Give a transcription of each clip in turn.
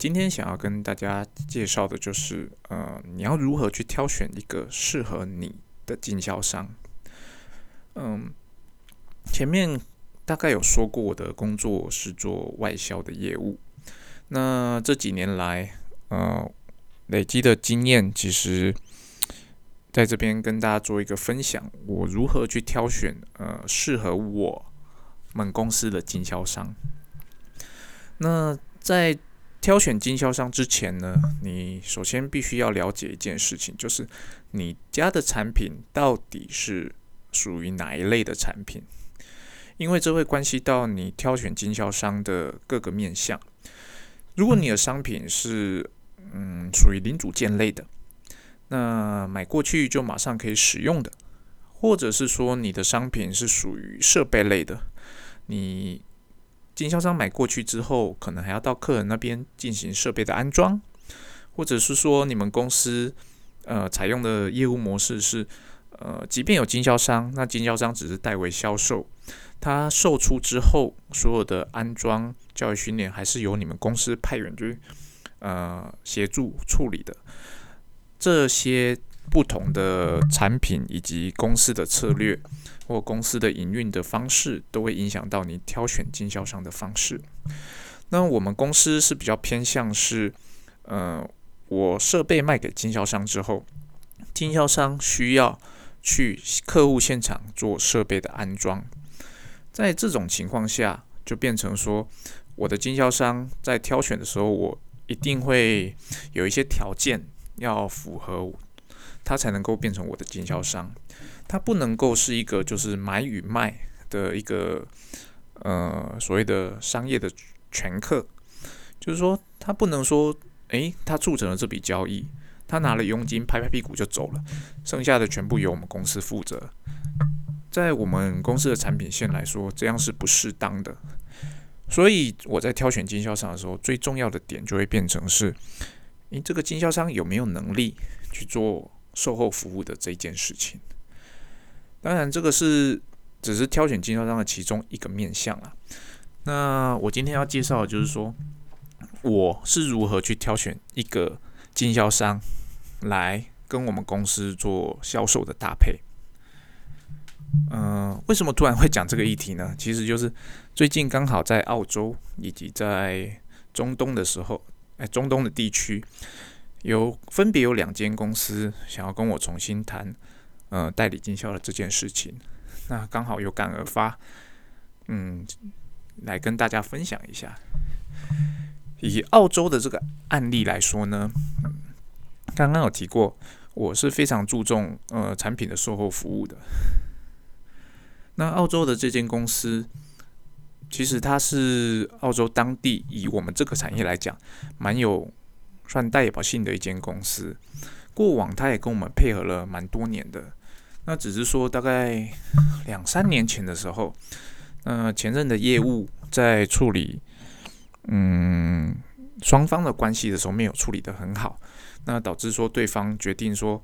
今天想要跟大家介绍的就是，呃，你要如何去挑选一个适合你的经销商。嗯，前面大概有说过，我的工作是做外销的业务。那这几年来，呃，累积的经验，其实在这边跟大家做一个分享，我如何去挑选呃适合我们公司的经销商。那在挑选经销商之前呢，你首先必须要了解一件事情，就是你家的产品到底是属于哪一类的产品，因为这会关系到你挑选经销商的各个面向。如果你的商品是嗯属于零组件类的，那买过去就马上可以使用的，或者是说你的商品是属于设备类的，你。经销商买过去之后，可能还要到客人那边进行设备的安装，或者是说你们公司呃采用的业务模式是呃，即便有经销商，那经销商只是代为销售，他售出之后，所有的安装、教育训练还是由你们公司派员去呃协助处理的。这些不同的产品以及公司的策略。或公司的营运的方式都会影响到你挑选经销商的方式。那我们公司是比较偏向是，呃，我设备卖给经销商之后，经销商需要去客户现场做设备的安装。在这种情况下，就变成说，我的经销商在挑选的时候，我一定会有一些条件要符合，他才能够变成我的经销商。它不能够是一个就是买与卖的一个呃所谓的商业的全客，就是说他不能说，诶，他促成了这笔交易，他拿了佣金拍拍屁股就走了，剩下的全部由我们公司负责。在我们公司的产品线来说，这样是不适当的。所以我在挑选经销商的时候，最重要的点就会变成是，你这个经销商有没有能力去做售后服务的这件事情。当然，这个是只是挑选经销商的其中一个面向啊。那我今天要介绍的就是说，我是如何去挑选一个经销商来跟我们公司做销售的搭配。嗯，为什么突然会讲这个议题呢？其实就是最近刚好在澳洲以及在中东的时候，哎，中东的地区有分别有两间公司想要跟我重新谈。呃，代理经销的这件事情，那刚好有感而发，嗯，来跟大家分享一下。以澳洲的这个案例来说呢，刚刚有提过，我是非常注重呃产品的售后服务的。那澳洲的这间公司，其实它是澳洲当地以我们这个产业来讲，蛮有算代表性的一间公司。过往它也跟我们配合了蛮多年的。那只是说，大概两三年前的时候，呃，前任的业务在处理，嗯，双方的关系的时候没有处理的很好，那导致说对方决定说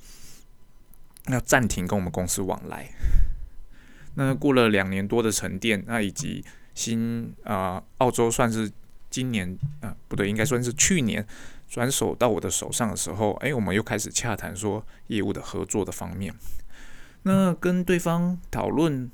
要暂停跟我们公司往来。那过了两年多的沉淀，那以及新啊，澳洲算是今年啊，不对，应该算是去年转手到我的手上的时候，哎，我们又开始洽谈说业务的合作的方面。那跟对方讨论，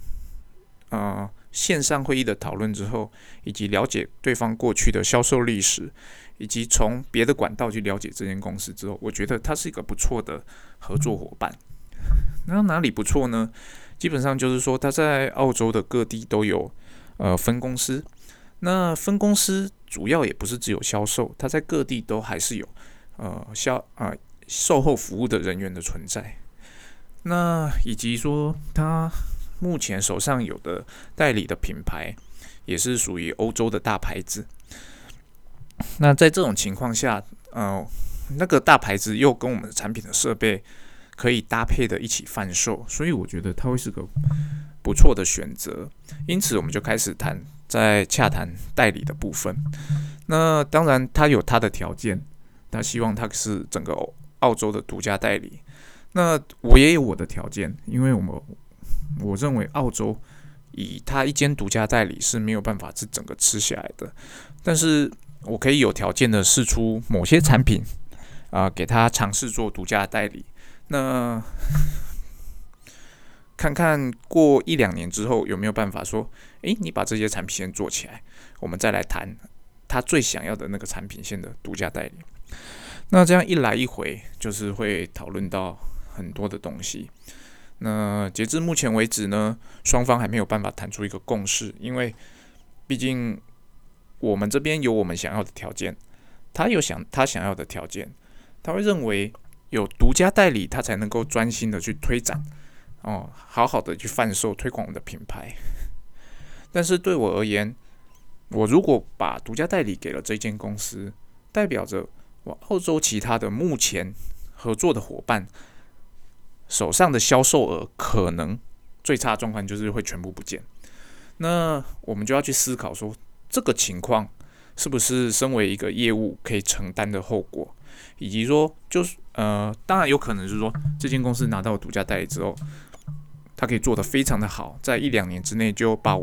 啊，线上会议的讨论之后，以及了解对方过去的销售历史，以及从别的管道去了解这间公司之后，我觉得他是一个不错的合作伙伴。那哪里不错呢？基本上就是说，他在澳洲的各地都有呃分公司。那分公司主要也不是只有销售，他在各地都还是有呃销啊售后服务的人员的存在。那以及说，他目前手上有的代理的品牌，也是属于欧洲的大牌子。那在这种情况下，呃，那个大牌子又跟我们的产品的设备可以搭配的一起贩售，所以我觉得它会是个不错的选择。因此，我们就开始谈在洽谈代理的部分。那当然，他有他的条件，他希望他是整个澳洲的独家代理。那我也有我的条件，因为我们我认为澳洲以他一间独家代理是没有办法是整个吃下来的。但是我可以有条件的试出某些产品啊，给他尝试做独家代理。那 看看过一两年之后有没有办法说，诶，你把这些产品先做起来，我们再来谈他最想要的那个产品线的独家代理。那这样一来一回，就是会讨论到很多的东西。那截至目前为止呢，双方还没有办法谈出一个共识，因为毕竟我们这边有我们想要的条件，他有想他想要的条件，他会认为有独家代理，他才能够专心的去推展，哦，好好的去贩售推广我们的品牌。但是对我而言，我如果把独家代理给了这间公司，代表着我澳洲其他的目前合作的伙伴。手上的销售额可能最差状况就是会全部不见，那我们就要去思考说，这个情况是不是身为一个业务可以承担的后果，以及说就是呃，当然有可能是说这间公司拿到独家代理之后，它可以做得非常的好，在一两年之内就把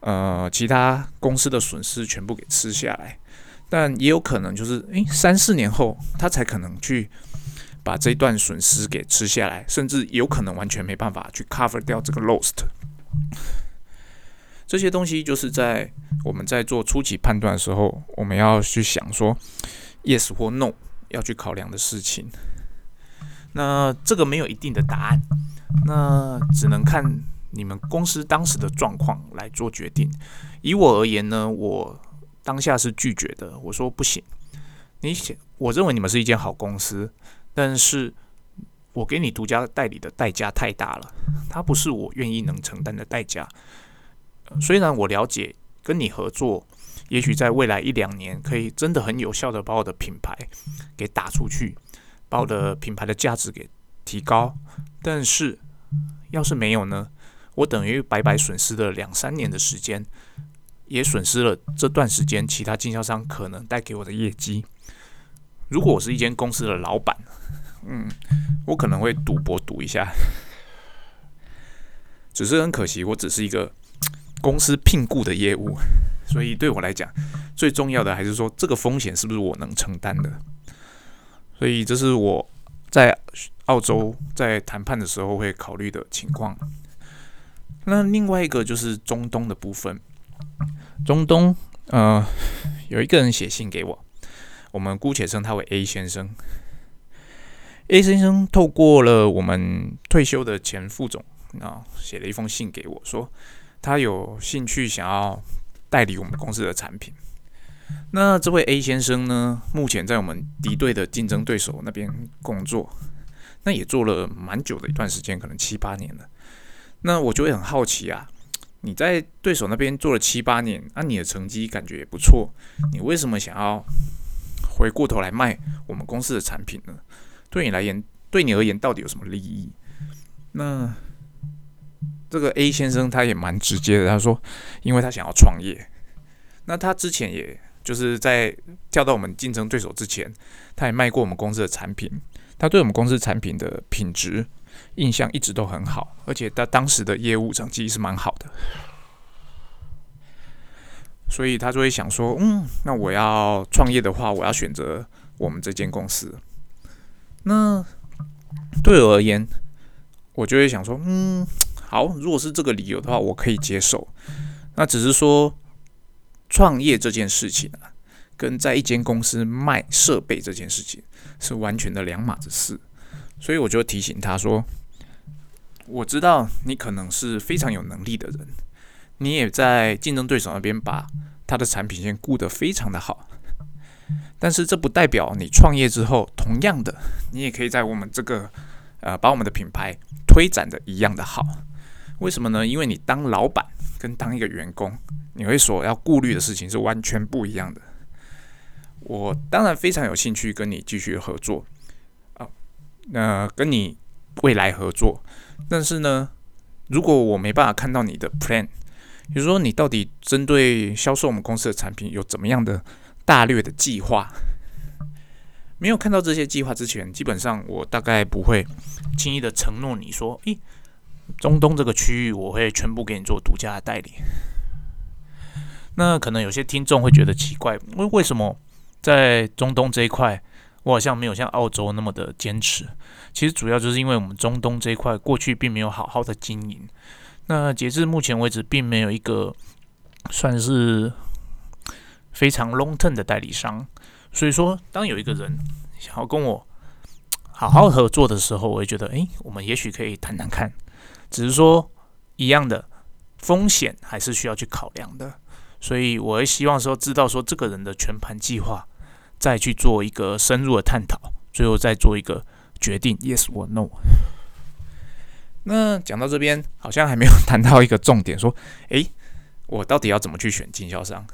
呃其他公司的损失全部给吃下来，但也有可能就是诶三四年后他才可能去。把这一段损失给吃下来，甚至有可能完全没办法去 cover 掉这个 lost。这些东西就是在我们在做初期判断的时候，我们要去想说 yes 或 no 要去考量的事情。那这个没有一定的答案，那只能看你们公司当时的状况来做决定。以我而言呢，我当下是拒绝的，我说不行。你想，我认为你们是一间好公司。但是我给你独家代理的代价太大了，它不是我愿意能承担的代价。虽然我了解跟你合作，也许在未来一两年可以真的很有效的把我的品牌给打出去，把我的品牌的价值给提高。但是要是没有呢？我等于白白损失了两三年的时间，也损失了这段时间其他经销商可能带给我的业绩。如果我是一间公司的老板，嗯，我可能会赌博赌一下，只是很可惜，我只是一个公司聘雇的业务，所以对我来讲，最重要的还是说这个风险是不是我能承担的。所以这是我在澳洲在谈判的时候会考虑的情况。那另外一个就是中东的部分，中东，呃，有一个人写信给我。我们姑且称他为 A 先生。A 先生透过了我们退休的前副总啊，写了一封信给我，说他有兴趣想要代理我们公司的产品。那这位 A 先生呢，目前在我们敌对的竞争对手那边工作，那也做了蛮久的一段时间，可能七八年了。那我就会很好奇啊，你在对手那边做了七八年，那你的成绩感觉也不错，你为什么想要？回过头来卖我们公司的产品呢？对你来言，对你而言到底有什么利益？那这个 A 先生他也蛮直接的，他说，因为他想要创业。那他之前也就是在跳到我们竞争对手之前，他也卖过我们公司的产品，他对我们公司产品的品质印象一直都很好，而且他当时的业务成绩是蛮好的。所以他就会想说，嗯，那我要创业的话，我要选择我们这间公司。那对我而言，我就会想说，嗯，好，如果是这个理由的话，我可以接受。那只是说，创业这件事情啊，跟在一间公司卖设备这件事情是完全的两码子事。所以我就提醒他说，我知道你可能是非常有能力的人。你也在竞争对手那边把他的产品线顾得非常的好，但是这不代表你创业之后，同样的，你也可以在我们这个呃把我们的品牌推展的一样的好。为什么呢？因为你当老板跟当一个员工，你会所要顾虑的事情是完全不一样的。我当然非常有兴趣跟你继续合作啊，那跟你未来合作，但是呢，如果我没办法看到你的 plan。比如说，你到底针对销售我们公司的产品有怎么样的大略的计划？没有看到这些计划之前，基本上我大概不会轻易的承诺你说：“诶，中东这个区域我会全部给你做独家的代理。”那可能有些听众会觉得奇怪，为为什么在中东这一块，我好像没有像澳洲那么的坚持？其实主要就是因为我们中东这一块过去并没有好好的经营。那截至目前为止，并没有一个算是非常 long term 的代理商。所以说，当有一个人想要跟我好好合作的时候，我会觉得，诶，我们也许可以谈谈看。只是说，一样的风险还是需要去考量的。所以，我会希望说，知道说这个人的全盘计划，再去做一个深入的探讨，最后再做一个决定，yes or no。那讲到这边，好像还没有 谈到一个重点，说，诶，我到底要怎么去选经销商？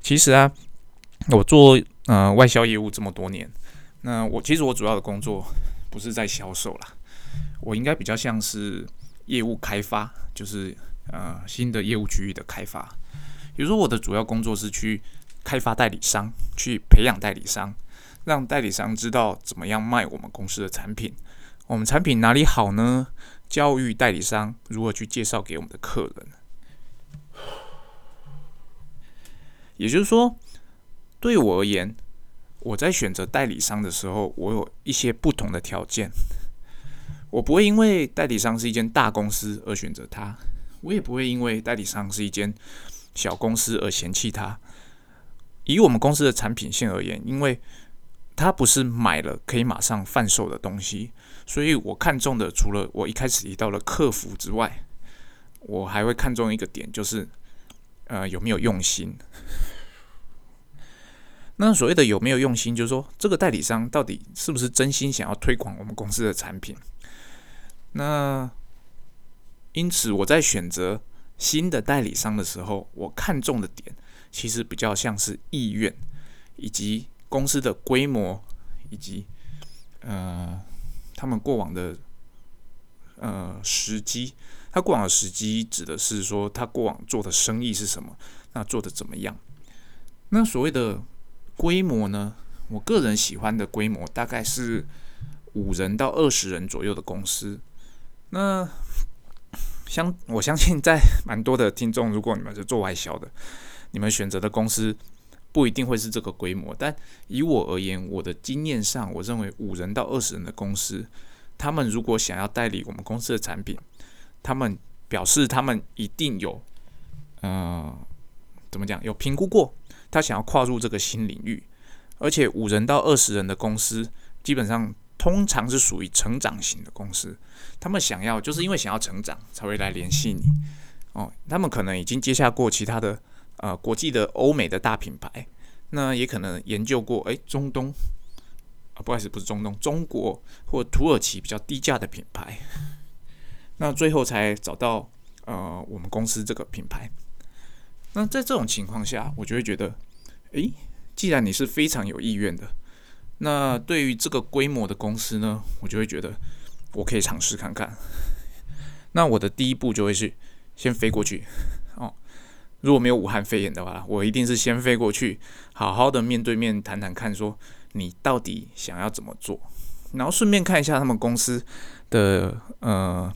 其实啊，我做呃外销业务这么多年，那我其实我主要的工作不是在销售啦，我应该比较像是业务开发，就是。呃，新的业务区域的开发，比如说我的主要工作是去开发代理商，去培养代理商，让代理商知道怎么样卖我们公司的产品，我们产品哪里好呢？教育代理商如何去介绍给我们的客人。也就是说，对我而言，我在选择代理商的时候，我有一些不同的条件，我不会因为代理商是一间大公司而选择他。我也不会因为代理商是一间小公司而嫌弃他。以我们公司的产品线而言，因为它不是买了可以马上贩售的东西，所以我看中的除了我一开始提到的客服之外，我还会看中一个点，就是呃有没有用心。那所谓的有没有用心，就是说这个代理商到底是不是真心想要推广我们公司的产品？那。因此，我在选择新的代理商的时候，我看中的点其实比较像是意愿，以及公司的规模，以及呃他们过往的呃时机。他过往的时机指的是说他过往做的生意是什么，那做的怎么样？那所谓的规模呢？我个人喜欢的规模大概是五人到二十人左右的公司。那相我相信，在蛮多的听众，如果你们是做外销的，你们选择的公司不一定会是这个规模。但以我而言，我的经验上，我认为五人到二十人的公司，他们如果想要代理我们公司的产品，他们表示他们一定有，呃，怎么讲？有评估过，他想要跨入这个新领域。而且五人到二十人的公司，基本上。通常是属于成长型的公司，他们想要就是因为想要成长才会来联系你哦。他们可能已经接下过其他的呃国际的欧美的大品牌，那也可能研究过诶中东啊，不好意思不是中东，中国或土耳其比较低价的品牌，那最后才找到呃我们公司这个品牌。那在这种情况下，我就会觉得，诶，既然你是非常有意愿的。那对于这个规模的公司呢，我就会觉得我可以尝试看看。那我的第一步就会是先飞过去哦。如果没有武汉肺炎的话，我一定是先飞过去，好好的面对面谈谈看，说你到底想要怎么做，然后顺便看一下他们公司的呃，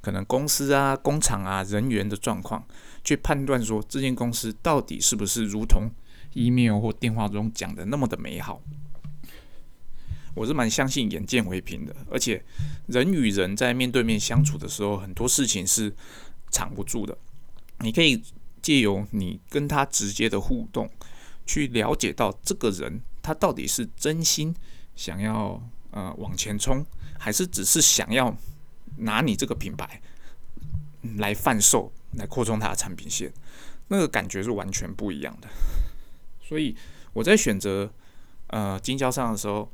可能公司啊、工厂啊、人员的状况，去判断说这间公司到底是不是如同 email 或电话中讲的那么的美好。我是蛮相信眼见为凭的，而且人与人在面对面相处的时候，很多事情是藏不住的。你可以借由你跟他直接的互动，去了解到这个人他到底是真心想要呃往前冲，还是只是想要拿你这个品牌来贩售，来扩充他的产品线，那个感觉是完全不一样的。所以我在选择呃经销商的时候。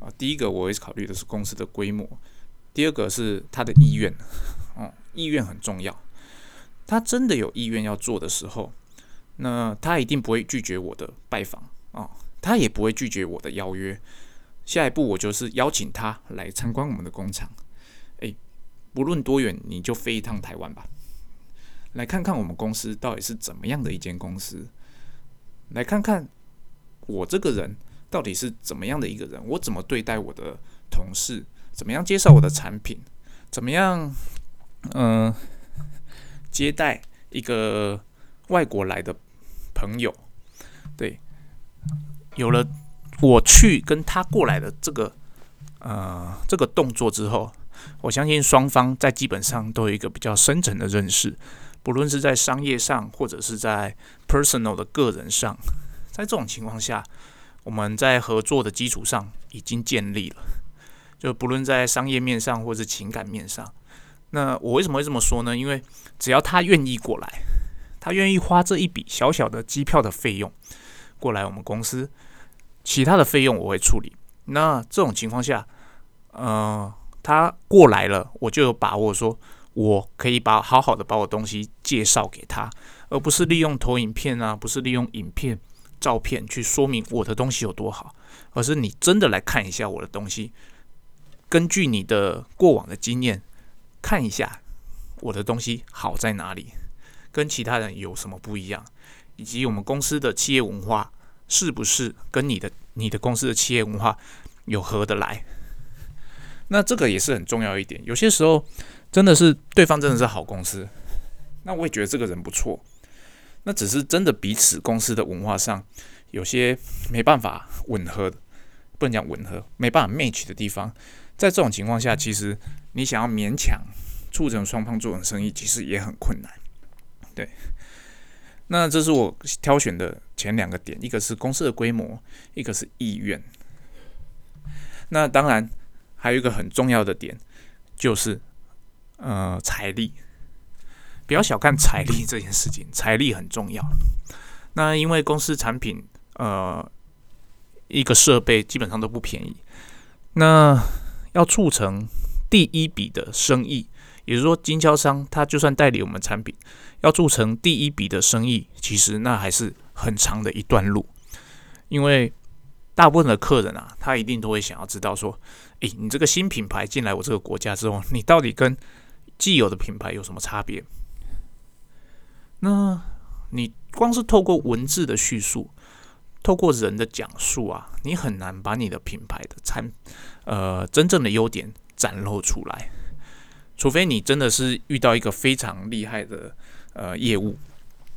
啊，第一个我会考虑的是公司的规模，第二个是他的意愿，哦，意愿很重要。他真的有意愿要做的时候，那他一定不会拒绝我的拜访啊，他也不会拒绝我的邀约。下一步我就是邀请他来参观我们的工厂，不论多远，你就飞一趟台湾吧，来看看我们公司到底是怎么样的一间公司，来看看我这个人。到底是怎么样的一个人？我怎么对待我的同事？怎么样介绍我的产品？怎么样，嗯，接待一个外国来的朋友，对，有了我去跟他过来的这个呃这个动作之后，我相信双方在基本上都有一个比较深层的认识，不论是在商业上或者是在 personal 的个人上，在这种情况下，我们在合作的基础上已经建立了，就不论在商业面上或者情感面上。那我为什么会这么说呢？因为只要他愿意过来，他愿意花这一笔小小的机票的费用过来我们公司，其他的费用我会处理。那这种情况下，呃，他过来了，我就有把握说，我可以把好好的把我东西介绍给他，而不是利用投影片啊，不是利用影片、照片去说明我的东西有多好，而是你真的来看一下我的东西，根据你的过往的经验。看一下我的东西好在哪里，跟其他人有什么不一样，以及我们公司的企业文化是不是跟你的你的公司的企业文化有合得来？那这个也是很重要一点。有些时候真的是对方真的是好公司，那我也觉得这个人不错，那只是真的彼此公司的文化上有些没办法吻合，不能讲吻合，没办法 match 的地方。在这种情况下，其实。你想要勉强促成双方做成生意，其实也很困难。对，那这是我挑选的前两个点，一个是公司的规模，一个是意愿。那当然还有一个很重要的点，就是呃财力。不要小看财力这件事情，财力很重要。那因为公司产品呃一个设备基本上都不便宜，那要促成。第一笔的生意，也就是说，经销商他就算代理我们产品，要促成第一笔的生意，其实那还是很长的一段路。因为大部分的客人啊，他一定都会想要知道说，诶，你这个新品牌进来我这个国家之后，你到底跟既有的品牌有什么差别？那你光是透过文字的叙述，透过人的讲述啊，你很难把你的品牌的产呃真正的优点。展露出来，除非你真的是遇到一个非常厉害的呃业务，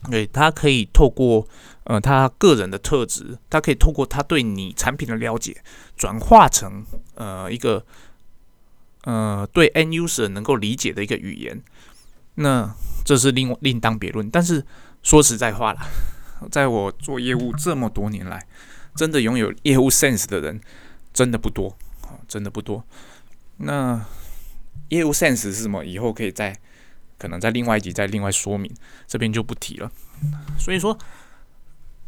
对他可以透过呃他个人的特质，他可以透过他对你产品的了解，转化成呃一个呃对 N user 能够理解的一个语言，那这是另另当别论。但是说实在话了，在我做业务这么多年来，真的拥有业务 sense 的人真的不多，真的不多。那业务 sense 是什么？以后可以再可能在另外一集再另外说明，这边就不提了。所以说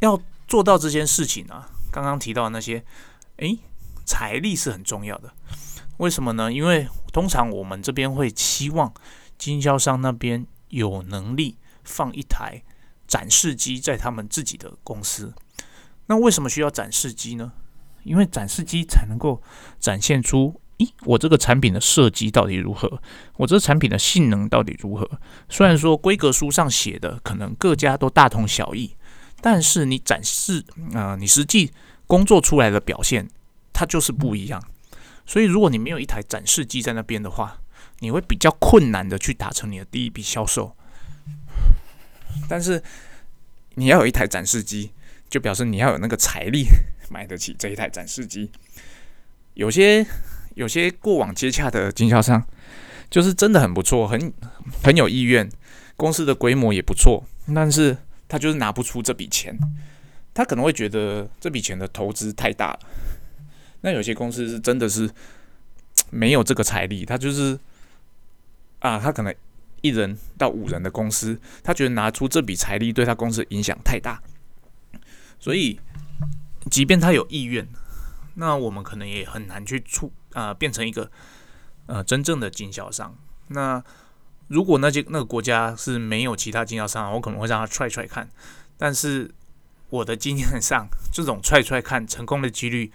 要做到这件事情啊，刚刚提到那些，诶，财力是很重要的。为什么呢？因为通常我们这边会期望经销商那边有能力放一台展示机在他们自己的公司。那为什么需要展示机呢？因为展示机才能够展现出。咦，我这个产品的设计到底如何？我这个产品的性能到底如何？虽然说规格书上写的可能各家都大同小异，但是你展示啊，你实际工作出来的表现，它就是不一样。所以，如果你没有一台展示机在那边的话，你会比较困难的去达成你的第一笔销售。但是，你要有一台展示机，就表示你要有那个财力买得起这一台展示机。有些。有些过往接洽的经销商，就是真的很不错，很很有意愿，公司的规模也不错，但是他就是拿不出这笔钱，他可能会觉得这笔钱的投资太大了。那有些公司是真的是没有这个财力，他就是啊，他可能一人到五人的公司，他觉得拿出这笔财力对他公司影响太大，所以即便他有意愿，那我们可能也很难去触。啊，变成一个呃真正的经销商。那如果那些那个国家是没有其他经销商，我可能会让他踹踹看。但是我的经验上，这种踹踹看成功的几率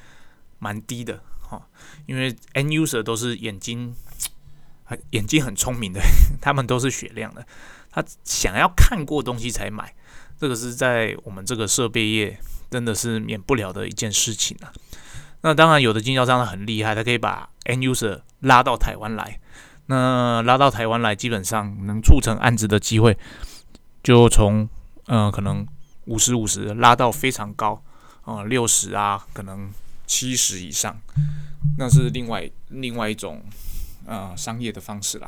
蛮低的哈，因为 N user 都是眼睛很眼睛很聪明的，他们都是雪亮的，他想要看过东西才买。这个是在我们这个设备业真的是免不了的一件事情啊。那当然，有的经销商很厉害，他可以把 Nuser 拉到台湾来。那拉到台湾来，基本上能促成案子的机会，就从嗯，可能五十五十拉到非常高，啊，六十啊，可能七十以上，那是另外另外一种啊商业的方式啦。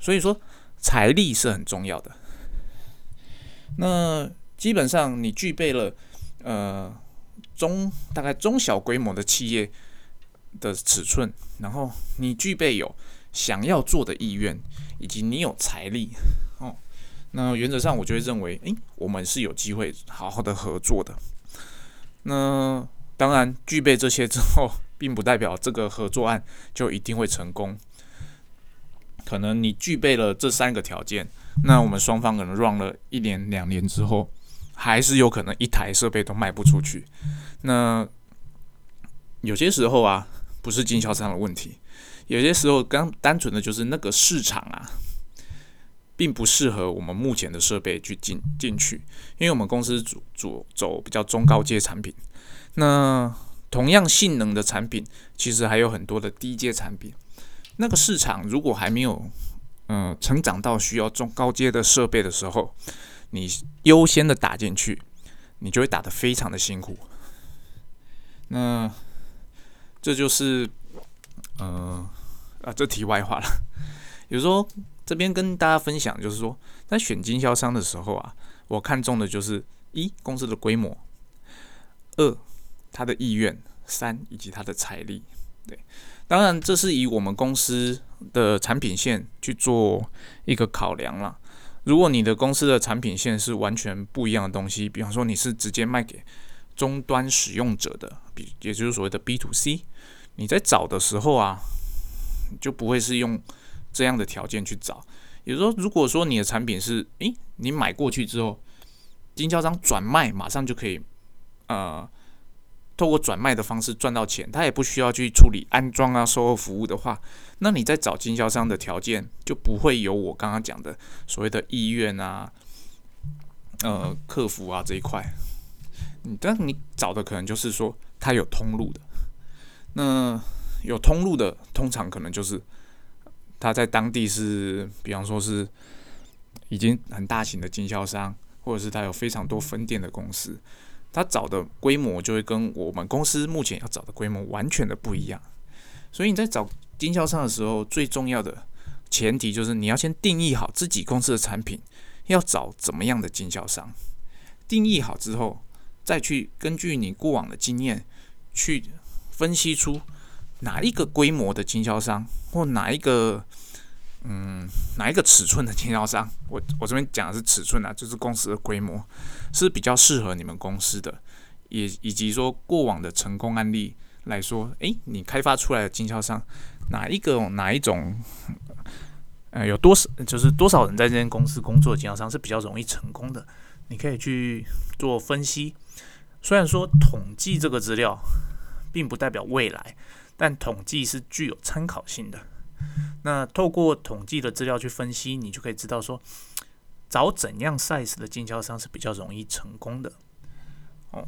所以说财力是很重要的。那基本上你具备了呃中大概中小规模的企业的尺寸，然后你具备有想要做的意愿，以及你有财力哦。那原则上，我就会认为，诶，我们是有机会好好的合作的。那当然，具备这些之后，并不代表这个合作案就一定会成功。可能你具备了这三个条件，那我们双方可能 run 了一年、两年之后，还是有可能一台设备都卖不出去。那有些时候啊，不是经销商的问题，有些时候刚单纯的就是那个市场啊。并不适合我们目前的设备去进进去，因为我们公司主主走比较中高阶产品。那同样性能的产品，其实还有很多的低阶产品。那个市场如果还没有嗯成长到需要中高阶的设备的时候，你优先的打进去，你就会打得非常的辛苦。那这就是嗯啊，这题外话了。有时候。这边跟大家分享，就是说，在选经销商的时候啊，我看中的就是一公司的规模，二他的意愿，三以及他的财力。对，当然这是以我们公司的产品线去做一个考量了。如果你的公司的产品线是完全不一样的东西，比方说你是直接卖给终端使用者的，比也就是所谓的 B to C，你在找的时候啊，就不会是用。这样的条件去找，也就是说，如果说你的产品是，诶，你买过去之后，经销商转卖马上就可以，呃，透过转卖的方式赚到钱，他也不需要去处理安装啊、售后服务的话，那你在找经销商的条件就不会有我刚刚讲的所谓的意愿啊、呃、客服啊这一块。你但你找的可能就是说他有通路的，那有通路的通常可能就是。他在当地是，比方说是已经很大型的经销商，或者是他有非常多分店的公司，他找的规模就会跟我们公司目前要找的规模完全的不一样。所以你在找经销商的时候，最重要的前提就是你要先定义好自己公司的产品要找怎么样的经销商。定义好之后，再去根据你过往的经验去分析出。哪一个规模的经销商，或哪一个嗯哪一个尺寸的经销商，我我这边讲的是尺寸啊，就是公司的规模是比较适合你们公司的，也以及说过往的成功案例来说，诶，你开发出来的经销商哪一个哪一种，呃，有多少就是多少人在这间公司工作经销商是比较容易成功的，你可以去做分析。虽然说统计这个资料并不代表未来。但统计是具有参考性的。那透过统计的资料去分析，你就可以知道说，找怎样 size 的经销商是比较容易成功的。哦，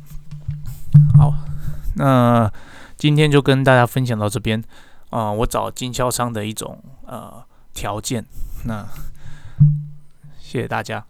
好，那今天就跟大家分享到这边啊，我找经销商的一种呃条件。那谢谢大家。